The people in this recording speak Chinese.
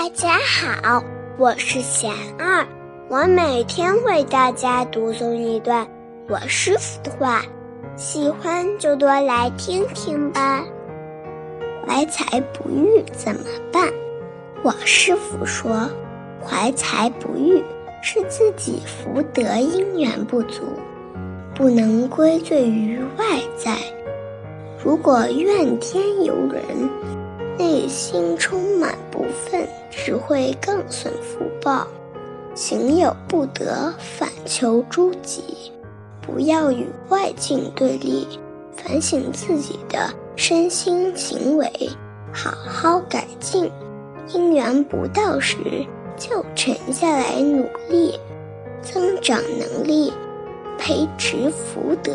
大家好，我是贤二，我每天为大家读诵一段我师傅的话，喜欢就多来听听吧。怀才不遇怎么办？我师傅说，怀才不遇是自己福德因缘不足，不能归罪于外在。如果怨天尤人，内心充满不忿，只会更损福报。行有不得，反求诸己。不要与外境对立，反省自己的身心行为，好好改进。因缘不到时，就沉下来努力，增长能力，培植福德。